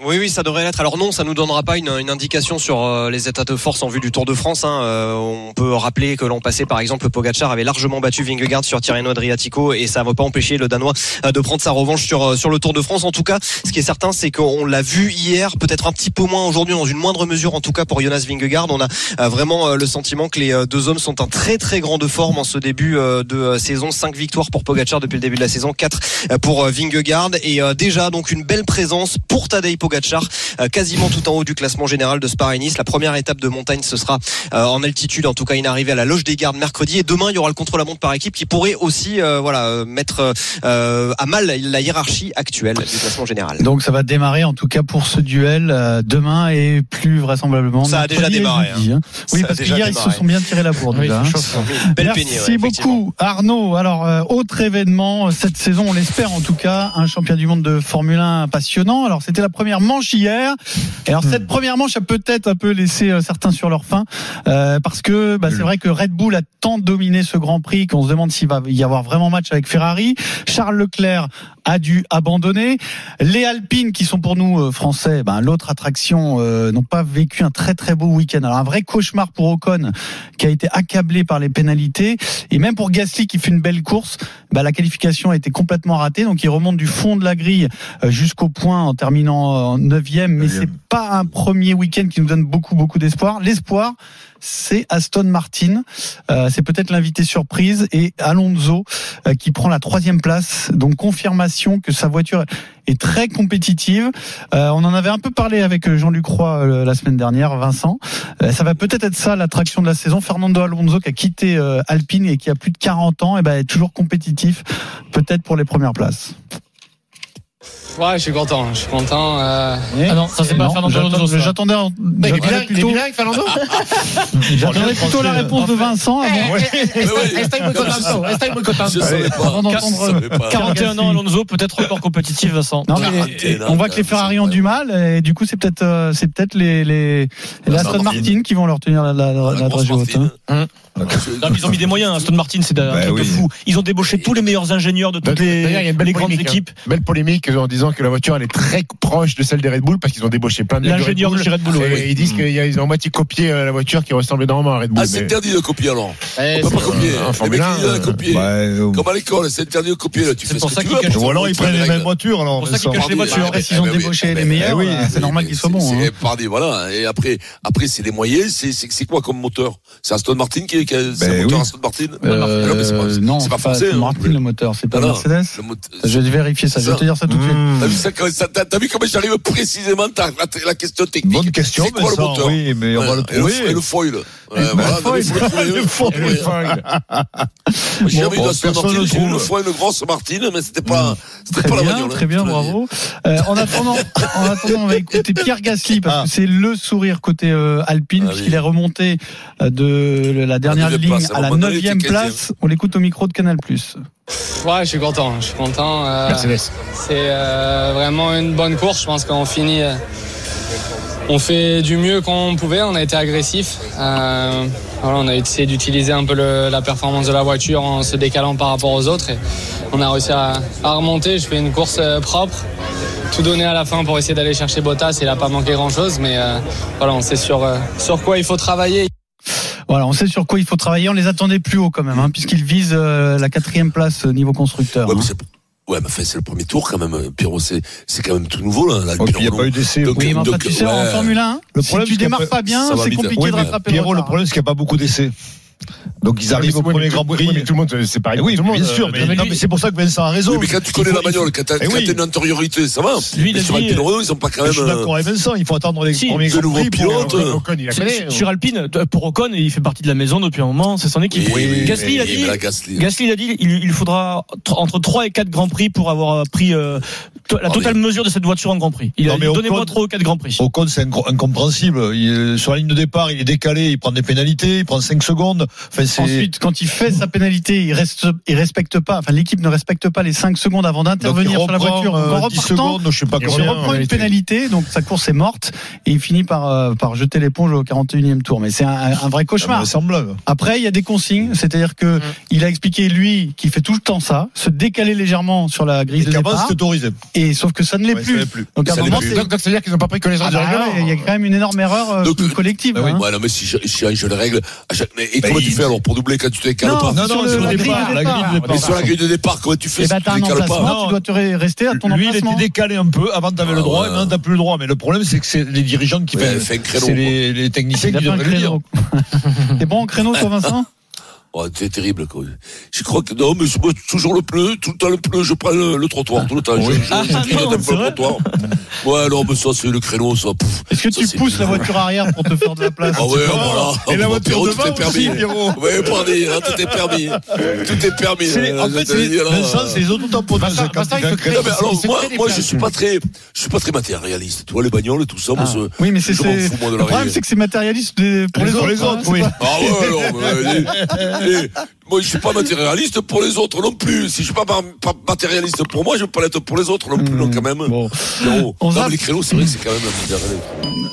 Oui, oui, ça devrait l'être. Alors non, ça nous donnera pas une, indication sur euh, les états de force en vue du Tour de France. hein. Euh, on peut rappeler que l'an passé, par exemple, Pogacar avait largement battu Vingegaard sur Tirreno Adriatico et ça ne va pas empêcher le Danois euh, de prendre sa revanche sur sur le Tour de France. En tout cas, ce qui est certain, c'est qu'on l'a vu hier, peut-être un petit peu moins aujourd'hui, dans une moindre mesure, en tout cas pour Jonas Vingegaard. On a vraiment le sentiment que les deux hommes sont en très très grande forme en ce début de saison. Cinq victoires pour Pogacar depuis le début de la saison, quatre pour Vingegaard et déjà donc une belle présence pour Tadej Pogacar euh, quasiment tout en haut du classement général de Spa Nice. La première étape de montagne, ce sera euh, en altitude, en tout cas une arrivée à la Loge des Gardes mercredi. Et demain, il y aura le contre-la-montre par équipe qui pourrait aussi euh, voilà mettre euh, à mal la hiérarchie actuelle du classement général. Donc ça va démarrer en tout cas pour ce duel euh, demain et plus vraisemblablement. Ça a déjà démarré, jeudi, hein. Oui, Ça parce qu'hier ils se sont bien tirés la bourre. Oui, déjà, hein. Belle Merci peignée, ouais, effectivement. beaucoup Arnaud. Alors euh, autre événement cette saison, on l'espère en tout cas, un champion du monde de Formule 1 passionnant. Alors c'était la première manche hier. Et alors cette première manche a peut-être un peu laissé euh, certains sur leur faim euh, parce que bah, c'est vrai que Red Bull a tant dominé ce Grand Prix qu'on se demande s'il va y avoir vraiment match avec Ferrari. Charles Leclerc a dû abandonner. Les Alpines qui sont pour nous euh, français, ben, l'autre attraction, euh, n'ont pas vécu un très très beau week-end. Alors un vrai cauchemar pour Ocon qui a été accablé par les pénalités et même pour Gasly qui fait une belle course, bah, la qualification a été complètement ratée. Donc il remonte du fond de la grille euh, jusqu'au point en terminant en neuvième. Mais c'est pas un premier week-end qui nous donne beaucoup beaucoup d'espoir. L'espoir, c'est Aston Martin. Euh, c'est peut-être l'invité surprise et Alonso euh, qui prend la troisième place. Donc confirmation que sa voiture est très compétitive. Euh, on en avait un peu parlé avec Jean-Luc Roy euh, la semaine dernière, Vincent. Euh, ça va peut-être être ça l'attraction de la saison. Fernando Alonso qui a quitté euh, Alpine et qui a plus de 40 ans, et ben est toujours compétitif, peut-être pour les premières places. Ouais, je suis content, je suis content. euh, Ah non, ça c'est pas Fernando. J'attendais, plutôt, Fernando j'attendais plutôt la réponse de Vincent avant, Estoy muy contento, estoy muy contento. Je savais pas. avant Je d'entendre. savais pas. 41 ans Alonso, peut-être encore compétitif Vincent. Non, mais Quarantaine, on voit que les Ferrari ont du mal et du coup c'est peut-être euh, c'est peut-être les les, les Aston Martin. Qui vont leur tenir la la, haute. Hein. Non, mais ils ont mis des moyens. Aston Martin, c'est un Bah truc de fou. Ils ont débauché tous les meilleurs ingénieurs de toutes les, D'ailleurs, il y a une belle les grandes hein. équipes. Belle polémique en disant que la voiture elle est très proche de celle des Red Bull parce qu'ils ont débauché plein de L'ingénieur de Red chez Red Bull, Et ils disent qu'ils ont moitié copié euh, la voiture qui ressemble énormément à Red Bull. Ah, c'est mais- interdit de copier alors. eh, On peut pas c'est- copier. un Les Formule mecs, 1, ils ont copié. Bah, euh, Comme à l'école, c'est interdit de copier. C'est pour ça qu'ils cachent- ou alors ils prennent les mêmes voitures. Alors, pour ça qu'ils cachent les voitures. Après, s'ils ont Eh débauché eh les meilleurs, oui, euh, c'est normal mais qu'ils soient c'est- bons. c'est- hein. Voilà. Et après, après c'est les moyens. C'est c'est c'est quoi comme moteur? C'est Aston Martin qui, c'est un moteur. Aston Martin Euh, Non, mais c'est pas- français. Hein, Martin le moteur, c'est pas Mercedes. le Je vais vérifier ça. Je vais te dire ça tout de suite. T'as vu, comment j'arrive précisément à la, question technique Bonne question, C'est quoi le moteur oui, mais on va le le, trouver. et le foil. Le foil. le. Le foil. Le foil. J'ai jamais eu d'Aston Martin, le j'ai eu trouve. fois une grosse Martine, mais c'était pas, pas la bagnole. très bien, le bravo. Euh, en attendant, en attendant, on va écouter Pierre Gasly parce Ah. que c'est le sourire côté euh, Alpine Ah puisqu'il est remonté euh, de la dernière neuvième ligne place, à la un moment donné, il neuvième était place. On l'écoute au micro de Canal+. Ouais, je suis content, je suis content. euh, c'est euh, vraiment une bonne course. Je pense qu'on finit. euh, on fait du mieux qu'on pouvait. On a été agressif. Euh, voilà, on a essayé d'utiliser un peu le- la performance de la voiture en se décalant par rapport aux autres. Et on a réussi à, à remonter. Je fais une course euh, propre. Tout donné à la fin pour essayer d'aller chercher Bottas. Il n'a pas manqué grand chose, mais euh, voilà, on sait sur, euh, sur quoi il faut travailler. Voilà, on sait sur quoi il faut travailler. On les attendait plus haut quand même, hein, puisqu'ils visent euh, la quatrième place euh, niveau constructeur. Ouais, hein. mais c'est, ouais, mais enfin, c'est le premier tour quand même, Pierrot. C'est, c'est quand même tout nouveau, là. là Oh, Il n'y a pas eu d'essai. Donc, Oui, mais enfin, donc, tu sais, en ouais. Formule 1, Le si problème, tu y a démarres pas- bien, c'est compliqué Oui, de rattraper Pierrot, le le problème, c'est qu'il n'y a pas beaucoup d'essais. Donc ils Ouais, arrivent au premier Grand Prix. oui, mais tout le monde, c'est pareil. Eh oui, tout le monde, bien sûr, euh, mais, c'est pour ça que Vincent a raison. Oui, mais quand tu connais la bagnole, quand t'as, Eh t'as une antériorité, ça va. Sur Alpine Renault, ils sont pas quand même. Je suis d'accord avec Vincent, il faut attendre les premiers Grands Prix la connaît. Sur sur Alpine, euh, pour Ocon, il fait partie de la maison depuis un moment, c'est son équipe. Oui, oui, Gasly, il a mais- dit, la Gasly. Gasly, il a dit, il, il faudra tr- entre 3 et 4 Grands Prix pour avoir pris euh, to- la Ah, totale mesure de cette voiture en Grand Prix. Il a donnez-moi Ocon- 3 ou 4 Grands Prix. Ocon, c'est inco- incompréhensible. Sur la ligne de départ, il est décalé, il prend des pénalités, il prend 5 secondes. Enfin. Ensuite, quand il fait sa pénalité, il reste, il respecte pas, enfin, l'équipe ne respecte pas les 5 secondes avant d'intervenir sur la voiture. Euh, en 10 repartant, secondes, je sais pas il combien. reprend une pénalité, donc sa course est morte, et il finit par, euh, par jeter l'éponge au 41e tour. Mais c'est un, un vrai cauchemar. Invraisemblable. Après, il y a des consignes, c'est-à-dire que il a expliqué lui qu'il fait tout le temps ça, se décaler légèrement sur la grille Et de départ, autorisé. et sauf que ça ne l'est Ouais, plus. plus. Donc à un moment, Donc, donc, ça veut dire qu'ils n'ont pas pris connaissance Ah du bah il y a quand même une énorme erreur euh, Donc, collective. bah oui. hein. Ouais, non, mais si je, si je les règles, à chaque, mais, et Bah, comment tu fais alors pour doubler quand tu te décales Non, pas? Non, sur non, la le départ. Mais sur la grille de départ, comment tu fais Et si bah tu décales emplacement, pas? tu dois te re- rester à ton Lui, il emplacement. était décalé un peu. Avant, t'avais Ah, le droit, ouais. et maintenant, t'as plus le droit. Mais le problème, c'est que c'est les dirigeants qui font. C'est les, techniciens qui devraient le dire. créneau. T'es bon en créneau, toi, Vincent? Oh, c'est terrible, quoi. Je crois que, non, mais moi, toujours le pneu, tout le temps le pneu, je prends le, le trottoir, tout le temps. Je, je, Ah, je grignote non, un peu c'est le trottoir. Ouais, non, mais ça, c'est le créneau, ça. Pouf. Est-ce que Ça, tu pousses la voiture arrière pour te faire de la place Ah ouais, voilà. Et la voiture Pierrot, devant tout est permis. aussi, Pierrot. Ouais, pardon, hein, tout est permis. Tout est permis. C'est En fait, alors, Vincent, les alors, moi, je suis pas très, je suis pas très matérialiste. Tu vois, les bagnoles et tout ça, moi, Ah. Oui, mais c'est je m'en c'est- fous, moi, de le la problème, c'est que c'est matérialiste des- pour les, autres. hein, Ah ouais, non, eh, moi je suis pas matérialiste pour les autres non plus. Si je suis pas, ma- pas matérialiste pour moi, je vais pas l'être pour les autres non plus, non, quand même. Bon. On Non, zappe. les créneaux, c'est vrai que c'est quand même.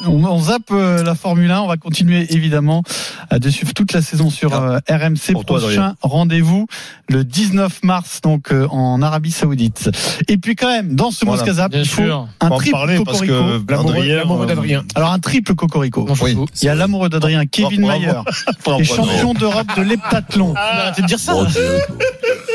On, on zappe euh, la Formule 1. On va continuer évidemment à de suivre toute la saison sur euh, RMC. Pour Prochain rendez-vous le 19 mars, donc euh, en Arabie Saoudite. Et puis quand même, dans ce Voilà. Mosca Zap, Bien il faut sûr. un triple parler parce cocorico. que L'amoureux Adrien, l'amoureux d'Adrien. Alors un triple cocorico. Oui. Il y a l'amoureux d'Adrien, Kevin. Mayer, et champion d'Europe de l'heptathlon. Arrêtez de dire ça. Dieu.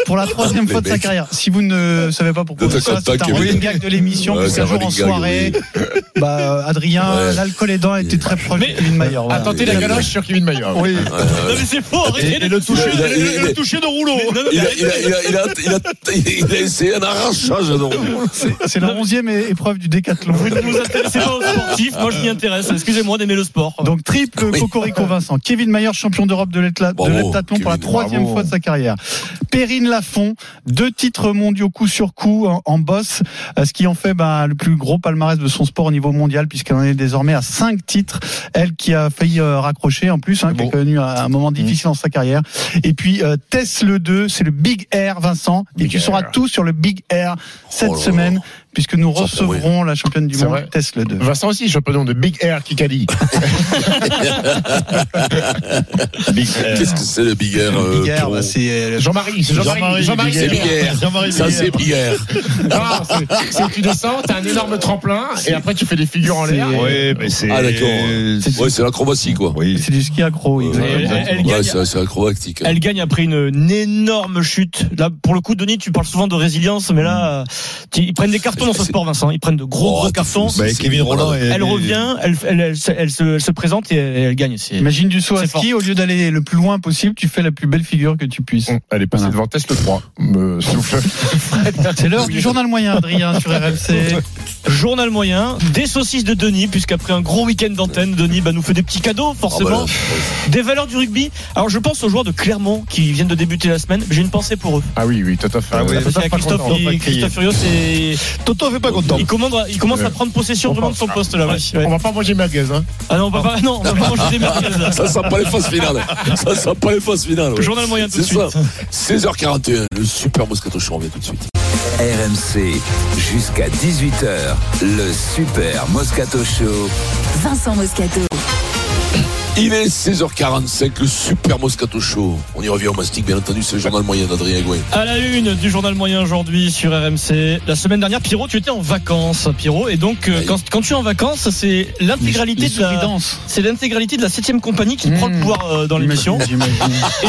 pour la troisième fois de sa carrière. Si vous ne savez pas pourquoi De ça, c'est un running gag de l'émission, Ouais, parce c'est qu'un un jour en soirée, bah, Adrien, Ouais. l'alcool aidant, était très proche de Kevin Mayer. voilà. Attendez la galoche sur Kevin Mayer. Oui. Non, mais c'est faux, arrêtez Et le toucher, a- a- a- de rouleau. Il a, a, a, a, a, a essayé un arrachage, non C'est- C'est la onzième épreuve du décathlon. Vous ne vous intéressez pas aux sportifs, moi je m'y intéresse. Excusez-moi d'aimer le sport. Donc triple Cocorico Vincent. Kevin Mayer, champion d'Europe de de l'heptathlon pour la Kevin, troisième bravo. fois de sa carrière. Perrine Lafont, deux titres mondiaux coup sur coup en, en boss, euh, ce qui en fait bah, le plus gros palmarès de son sport au niveau mondial puisqu'elle en est désormais à cinq titres. Elle qui a failli euh, raccrocher en plus, hein, qui a Bon. connu un, un moment difficile dans sa carrière. Et puis euh, Tess le 2, c'est le Big Air Vincent. Et Big tu sauras tout sur le Big Air cette Oh semaine puisque nous recevrons la championne du monde le 2. Vincent aussi, champion de Big Air Kikali. Big Qu'est-ce que c'est le Big Air euh, Big Air, bah, c'est euh, Jean-Marie, c'est Jean-Marie. Jean-Marie, C'est Big Air. Jean-Marie Ça, c'est Air. Big Air. Non, c'est- tu descends, t'as un énorme tremplin, et après tu fais des figures en l'air. Oui, mais c'est. Ah, d'accord. Ouais, c'est l'acrobatie, quoi. Oui. c'est du ski accro. Ouais, exactement. Elle- gagne- c'est c'est acrobatique. Elle gagne après une, énorme chute. Là, pour le coup, Denis, tu parles souvent de résilience, mais là, tu- ils prennent des cartons dans ce sport, Vincent. Ils prennent de gros, Oh, gros cartons. Bah, Kevin Roland. et- Elle revient, elle, elle, elle se- elle se, elle se présente et elle, elle gagne. C'est- Imagine du saut à ski, au lieu d'aller le plus loin possible, tu fais la plus belle figure que tu puisses. Elle est passée Voilà. devant Test 3. Me souffle. C'est l'heure du journal moyen, Adrien, sur RMC. Journal moyen, des saucisses de Denis, puisqu'après un gros week-end d'antenne, Denis bah, nous fait des petits cadeaux, bah, forcément. là, Des valeurs du rugby. Alors, je pense aux joueurs de Clermont qui viennent de débuter la semaine. J'ai une pensée pour eux. Ah oui, oui, tout à fait. Ah oui, Christophe, Christophe Furios et Toto fait pas content. il commence, il commence à prendre possession On vraiment de son poste là. ouais. On va pas manger merguez, hein. Ah non, on va pas, non, on va pas manger des merguez. là. Ça sent pas les phases finales. Ça sent pas les phases finales. ouais. Journal moyen tout de C'est suite. ça. 16h41, le super Moscato Show, on revient tout de suite. RMC, jusqu'à 18h, le Super Moscato Show. Vincent Moscato. Il est 16h45, le super Moscato Show. On y revient au mastic, bien entendu, c'est le journal moyen d'Adrien Gouin. À la une du journal moyen aujourd'hui sur RMC. La semaine dernière, Pierrot, tu étais en vacances, Pierrot, et donc euh, quand, quand tu es en vacances, c'est l'intégralité de la, c'est l'intégralité de la septième compagnie qui prend le Mmh. pouvoir euh, dans l'émission.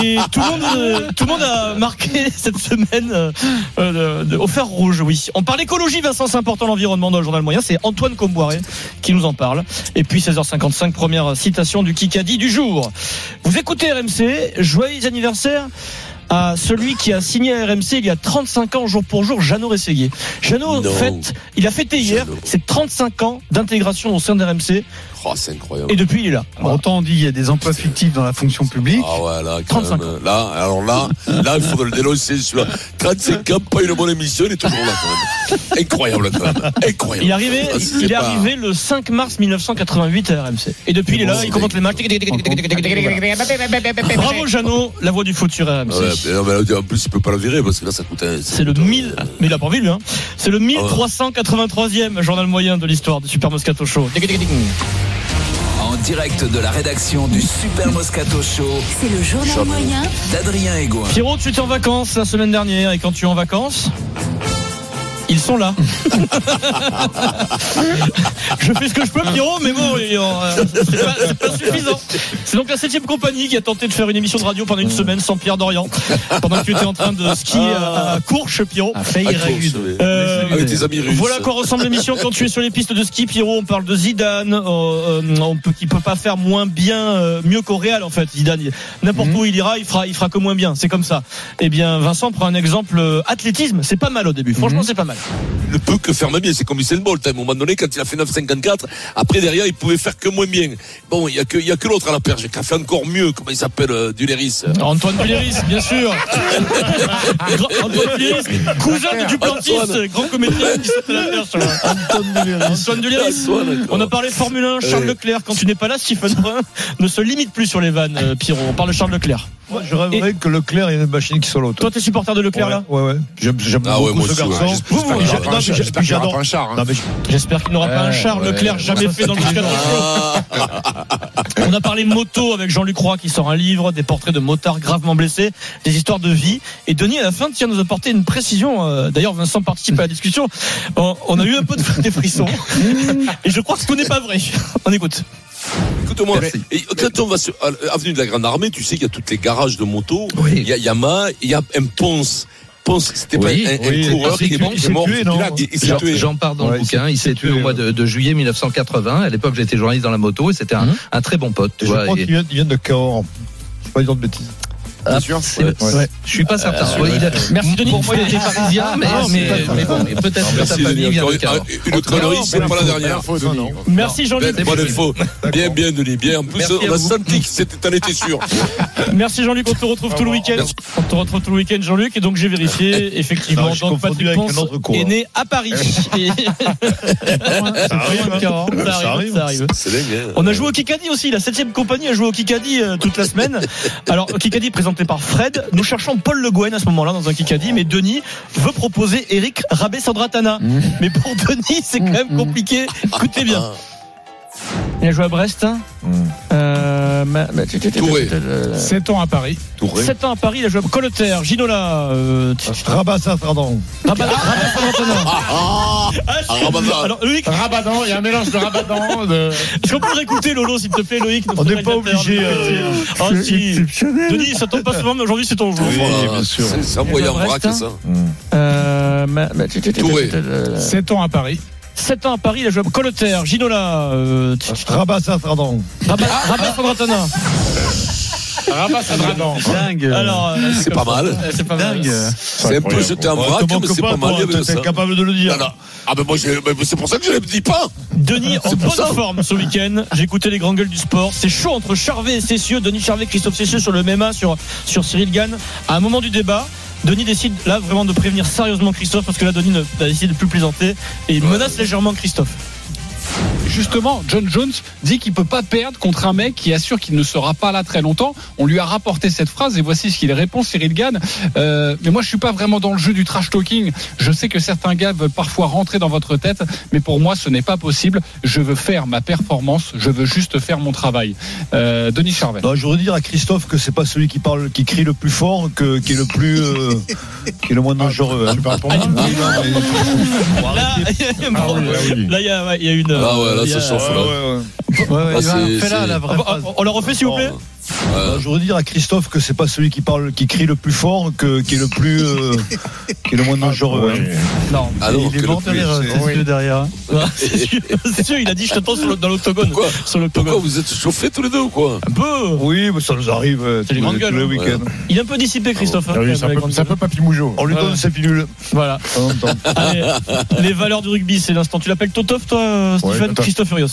Et tout le monde, euh, tout le monde a marqué cette semaine euh, euh, de- au fer rouge, oui. On parle écologie, Vincent, c'est important l'environnement dans le journal moyen. C'est Antoine Comboiré qui nous en parle. Et puis 16h55, première citation du Kikadi du jour. Vous écoutez RMC, joyeux anniversaire à celui qui a signé à RMC il y a 35 ans jour pour jour, Jeannot Rességuier. Jeannot fête, il a fêté hier ses 35 ans d'intégration au sein d'RMC Oh, c'est incroyable. et depuis il est là. Alors, Autant on dit qu'il y a des emplois fictifs dans la fonction publique. Ah ouais, là, quand 35 même, là, alors là, là, il faudrait le dénoncer, celui-là. 35 ans, pas une bonne émission, il est toujours là, quand même. Incroyable, quand même. Incroyable. Il est arrivé, Ah, il est pas- arrivé le 5 mars 1988 à RMC. Et depuis, il est là, il commente les matchs. Bravo Jeannot, la voix du foot sur RMC. Ouais, en plus, il peut pas le virer parce que là, ça coûte un. C'est le 1000, mais il a pas envie, lui, hein. C'est le 1383e journal moyen de l'histoire du Super Moscato Show. Direct de la rédaction du Super Moscato Show C'est le journal moyen d'Adrien Egoin. Pierrot, tu étais en vacances la semaine dernière, et quand tu es en vacances, ils sont là. je fais ce que je peux, Pierrot, mais bon, euh, c'est pas, suffisant. C'est donc la septième compagnie qui a tenté de faire une émission de radio pendant une semaine sans Pierre Dorian, pendant que tu étais en train de skier à, à Courche, Pierrot. À. Euh, Avec tes amis russes. voilà à quoi ressemble l'émission quand tu es sur les pistes de ski, Pierrot. On parle de Zidane, euh, euh, on peut, qui peut pas faire moins bien, euh, mieux qu'au Real en fait. Zidane, n'importe où il ira, il fera, il fera que moins bien. C'est comme ça. Eh bien, Vincent prend un exemple euh, athlétisme. C'est pas mal au début. Franchement, c'est pas mal. Il ne peut que faire moins bien. C'est comme Usain Bolt. À un moment donné, quand il a fait 9,54, après, derrière, il pouvait faire que moins bien. Bon, il y a que, il y a que l'autre à la perche qui a fait encore mieux. Comment il s'appelle, euh, Duléris. Antoine Duléris, bien sûr. Antoine Duléris, cousin de Duplantis, Antoine. grand comédien qui à la perche. Antoine Duléris. Antoine Duléris. Antoine, On a parlé Formule 1, Charles. Leclerc. Quand tu n'es pas là, Stephen Brun ne se limite plus sur les vannes, euh, Pierrot. On parle de Charles Leclerc. Moi, je rêverais que Leclerc ait une machine qui soit l'autre. Toi, t'es supporter de Leclerc ouais, là ouais, ouais. J'aime, j'aime Ah ouais, beaucoup moi ce aussi, ouais. garçon. Mais j'ai- J'espère qu'il n'y aura j'adore- pas un char. hein. J'espère qu'il n'aura pas un char ouais. Leclerc jamais fait dans le Show. On a parlé moto avec Jean-Luc Roy qui sort un livre, des portraits de motards gravement blessés, des histoires de vie. Et Denis, à la fin, tient à nous apporter une précision. euh, D'ailleurs, Vincent participe à la discussion. On, a eu un peu de, des frissons. Et je crois que ce n'est pas vrai. On écoute. Écoute écoute-moi. Quand on va sur avenue de la Grande Armée, tu sais qu'il y a toutes les de motos. Il y a Yamaha, il y a un Ponce. Ponce, c'était pas Oui, un, un oui, coureur il qui s'est est, mort. tué, non Il- il s'est J'en- tué. J'en parle dans Ouais, le bouquin. Il s'est tué au mois de, de juillet 1980. À l'époque, j'étais journaliste dans la moto et c'était un, un très bon pote. Tu Je vois, crois et- qu'il vient, il vient de Cahors. Je pas dire de bêtises. Ah, sûr Ouais. ouais. Je suis pas certain. Ouais, il a- Merci, Denis. Pour moi, il était parisien, mais, Ah, mais, pas mais bon, et peut-être que sa Denis. famille vient de Cahors. une- Une connerie, c'est pas la dernière. Merci Jean-Luc. Bien, bien, Denis, bien. En plus, Merci on a senti que c'était, t'en étais sûr. Merci Jean-Luc, on te retrouve tout le week-end. On te retrouve tout le week-end Jean-Luc et donc j'ai vérifié effectivement donc Patrick avec Ponce autre est né à Paris. Ça arrive, hein. Ça arrive, ça arrive. Hein. On a joué au Kikadi aussi, la septième compagnie a joué au Kikadi euh, toute la semaine. Alors Kikadi par Fred, nous cherchons Paul Le Guen à ce moment-là dans un Kikadi, mais Denis veut proposer Eric Rabé Sandratana. Mais pour Denis c'est quand même compliqué. Écoutez bien. Il a joué à Brest. hein. Euh, ma- ma- Touré. euh, 7 ans à Paris. Touré. 7 ans à Paris, il a joué à Colotter, Ginola, euh, Rabat ça, pardon. Sandratana. Ah, ah, Ah, ah, Loïc, Rabadan, il y a un mélange de Rabadan, de. est-ce qu'on peut le réécouter Lolo s'il te plaît Loïc On n'est pas obligé. euh, Oh si Denis, ça tombe pas souvent, mais aujourd'hui c'est ton jour. Voilà, bien sûr. C'est un vrac, hein. ça. Euh, Touré. euh, 7 ans à Paris. 7 ans à Paris, il a joué à Colotter, Ginola, euh, Rabat ça, pardon. Rabat Rabat Sandratana. Rabat Sadradan. Dingue. Alors, euh, C'est pas mal. c'est pas mal. Dingue. C'est un peu jeté en vrac, Te mais c'est pas mal. t'es capable de le dire. Non, non. Ah, ben moi, c'est pour ça que je ne le dis pas. Denis en bonne ça. forme ce week-end. J'ai écouté les grandes gueules du sport. C'est chaud entre Charvet et Cessieux. Denis Charvet, Christophe Cessieux sur le MMA sur, sur Cyril Gann. À un moment du débat, Denis décide là vraiment de prévenir sérieusement Christophe parce que là Denis ne- a décidé de plus plaisanter et il menace légèrement Christophe. Justement, John Jones dit qu'il peut pas perdre contre un mec qui assure qu'il ne sera pas là très longtemps. On lui a rapporté cette phrase et voici ce qu'il répond, Cyril Gann. Euh, mais moi, je suis pas vraiment dans le jeu du trash talking. Je sais que certains gars veulent parfois rentrer dans votre tête, mais pour moi, ce n'est pas possible. Je veux faire ma performance. Je veux juste faire mon travail. Euh, Denis Charvet. Non, je voudrais dire à Christophe que c'est pas celui qui parle, qui crie le plus fort, que, qui est le plus, euh, qui est le moins dangereux. hein. Tu parles pour Ah, moi Là, Ah il y a, ouais, il y a une. Ah ouais, là, ça chauffe, Ah, Ah, phrase. On la refait s'il vous plaît Euh, Je voudrais dire à Christophe que c'est pas celui qui parle, qui crie le plus fort, que, qui est le plus, euh, qui est le moins dangereux. hein. Non. Ah non, il est le mort oui. derrière. C'est sûr, il a dit je t'attends le- dans l'octogone. Pourquoi vous êtes chauffés tous les deux ou quoi Un peu. Oui, mais ça nous arrive euh, C'est les tous, grandes gueules, hein. week-ends. Il est un peu dissipé Christophe. hein, Ah oui, c'est un peu- un papy Mougeot. On lui Ouais. donne ses pilules. Voilà. Allez, les valeurs du rugby, c'est l'instant. Tu l'appelles Totov, toi, Stephen Totov. Christophe Furios.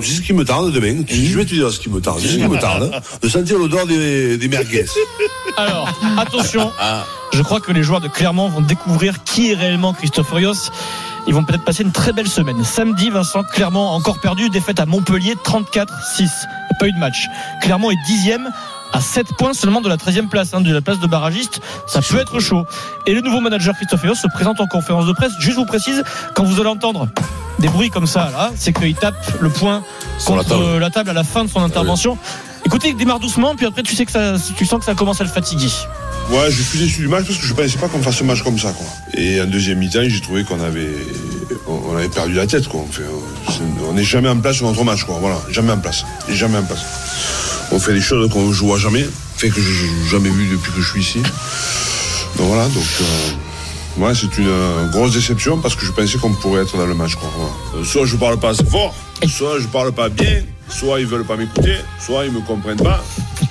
C'est ce qui me tarde demain. Je vais te dire ce qui me tarde. C'est ce qui me tarde. hein. De sentir l'odeur des, des merguez. Alors, attention. Je crois que les joueurs de Clermont vont découvrir qui est réellement Christophe Furios. Ils vont peut-être passer une très belle semaine. Samedi, Vincent, Clermont a encore perdu, défaite à Montpellier 34-6. Pas eu de match. Clermont est dixième à 7 points seulement de la 13e place, hein, de la place de barragiste. Ça peut être chaud. Et le nouveau manager Christophe Furios se présente en conférence de presse. Juste vous précise, quand vous allez entendre des bruits comme ça, là, c'est qu'il tape le point la contre table. la table à la fin de son intervention. Écoutez, il démarre doucement, puis après tu sais que ça, tu sens que ça commence à le fatiguer. Ouais, je suis déçu du match parce que je pensais pas qu'on fasse un match comme ça, quoi. Et en deuxième mi-temps, j'ai trouvé qu'on avait, on avait perdu la tête, quoi. On fait, euh, c'est- on n'est jamais en place sur notre match, quoi. Voilà, jamais en place. Jamais en place. On fait des choses qu'on ne joue à jamais, fait que je n'ai jamais vu depuis que je suis ici. Donc voilà, donc, euh, ouais, c'est une euh, grosse déception parce que je pensais qu'on pourrait être dans le match, quoi. Voilà. Euh, Soit je parle pas assez fort, soit je parle pas bien, soit ils veulent pas m'écouter, soit ils me comprennent pas.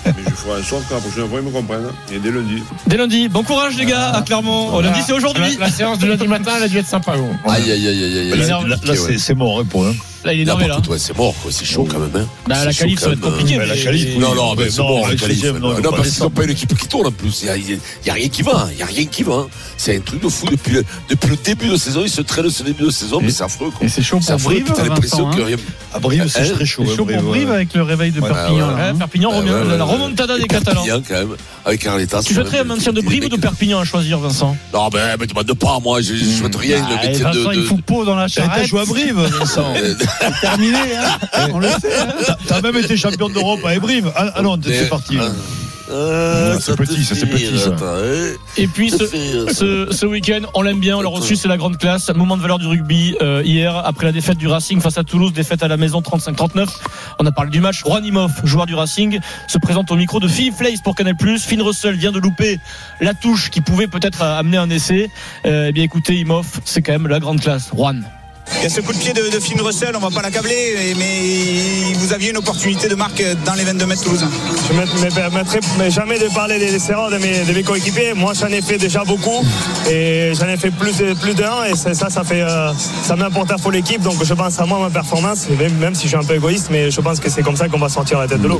Mais je ferai en sorte que la prochaine fois ils me comprennent. hein. Et dès lundi. Dès lundi, bon courage les gars, à Clermont. On l'a dit, c'est aujourd'hui. La, la séance du lundi matin, elle a dû être sympa. gros. Aïe, aïe, aïe, aïe, aïe. Là, aïe. là, là, c'est- mort hein, pour eux. Là, il est Là, énervé là. ouais, c'est mort, quoi. C'est chaud quand même. Hein. Bah, la qualif, ça va être compliqué. Ouais, la qualif, oui. Non, non, mais c'est Non, bon, la qualif. non, parce pas qu'ils n'ont pas une équipe qui tourne en plus. Il n'y a, il y a rien qui va. Il n'y a rien qui va. hein. C'est un truc de fou. Depuis le, depuis le début de saison, ils se traînent ce début de saison, mais c'est affreux. Quoi. Et c'est chaud C'est pour affreux. Brive, puis T'as l'impression Vincent, que hein. rien. À Brive, c'est Hein très chaud. C'est hein, chaud pour Brive, avec le réveil de Perpignan. hein. Perpignan revient, remontada des Catalans. Bien quand même. Avec Arleta. Tu souhaiterais un maintien de Brive ou de Perpignan à choisir, Vincent? Non, ben, me demande pas, moi. Je, je souhaite rien. Ah, le et métier de. Vincent, il fout pot dans la T'as charrette. joué à Brive, Vincent. Terminé, hein. On le sait. hein. T'as- T'as même été champion d'Europe à Brive. Ah, ah non, mais- c'est parti. Euh, Ah, c'est petit, ça, c'est petit, ça. Et puis ce, euh, ce, ce week-end, on l'aime bien, on l'a reçu, c'est la grande classe. Moment de valeur du rugby euh, hier, après la défaite du Racing face à Toulouse, défaite à la maison 35-39. On a parlé du match. Juan Imhoff, joueur du Racing, se présente au micro de Philippe Fleiss pour Canal+. Finn Russell vient de louper la touche qui pouvait peut-être amener un essai. Euh, eh bien écoutez, Imhoff, c'est quand même la grande classe. Juan. Il y a ce coup de pied de, de Finn Russell, on va pas l'accabler, mais vous aviez une opportunité de marque dans les 22 mètres toulousains. Je ne me permettrai mais jamais de parler des erreurs de mes, de mes coéquipiers. Moi, j'en ai fait déjà beaucoup et j'en ai fait plus, d'un et ça, ça, ça fait, euh, ça m'importe pour l'équipe. Donc, je pense à moi, ma performance, même, même si je suis un peu égoïste, mais je pense que c'est comme ça qu'on va sortir la tête de l'eau.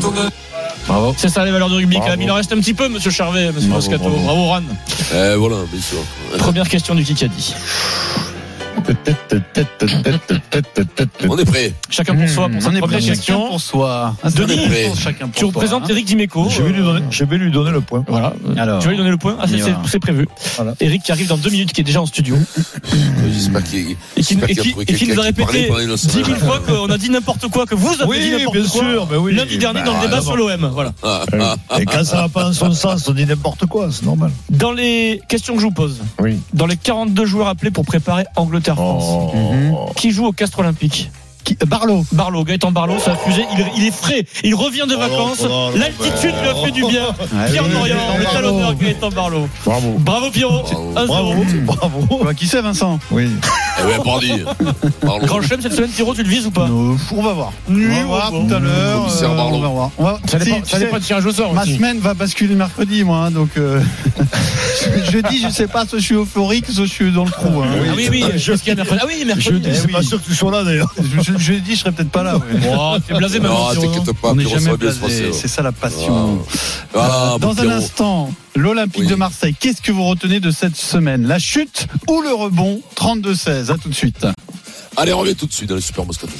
Bravo. C'est ça les valeurs du rugby. Il en reste un petit peu, monsieur Charvet, monsieur Bravo, Moscato. bravo. Bravo, Juan. Eh, voilà, bien sûr. Première question du Kikadi. On est prêt. Chacun pour soi pour sa est première question. chacun pour soi. Ah, Denis, on est prêt, chacun pour tu soi, représentes hein. Eric Dimeco. Je vais lui donner, je vais lui donner le point. Voilà. Alors. Tu vas lui donner le point Ah, c'est- prévu. Voilà. Eric qui arrive dans deux minutes, qui est déjà en studio. J'espère qu'il Et qui, j'espère et qu'il et qui nous a répété pendant une 10 000 semaine. fois qu'on a dit n'importe quoi, que vous avez Oui, dit n'importe bien quoi. sûr, mais oui. Lundi dernier dans le Bah, débat sur l'OM. Voilà. Ah, ah, Et quand ça va pas dans son sens, on dit n'importe quoi, c'est normal. Dans les questions que je vous pose, Oui. dans les 42 joueurs appelés pour préparer Angleterre-France, Oh. qui joue au Castre Olympique Qui- Barlow. Barlow, Gaëtan Barlow, ça a fusé, il, il est frais, il revient de vacances, oh non, l'altitude lui a fait du bien. Pierre Norian, Gaëtan le talonneur Gaëtan Barlow. Bravo. Bravo Pierrot, Bravo. 1-0. Bravo, bravo. Qui c'est, Vincent Oui. Eh ouais. Grand chelem cette semaine, Pierrot, tu le vises ou pas Euh, On va voir. On va voir tout à l'heure. Euh, on va voir. On va- Ça Si, dépend, au sort Ma aussi. semaine va basculer mercredi, moi. hein, donc, euh, jeudi, je sais pas, soit je suis euphorique, soit je suis dans le trou. hein. Ah oui, oui, je mercredi. Ah oui, mercredi. Je c'est pas sûr que tu sois là d'ailleurs. Je- je- Jeudi, je serai peut-être pas là. ouais. Oh, t'es blasé maintenant, Non, t'inquiète pas, On n'est jamais blasé. C'est ça la passion. Ah, Euh, Dans un Pierrot. instant, l'Olympique Oui. de Marseille. Qu'est-ce que vous retenez de cette semaine? La chute ou le rebond? 32-16. À tout de suite. Allez, on revient tout de suite dans le Super Moscato.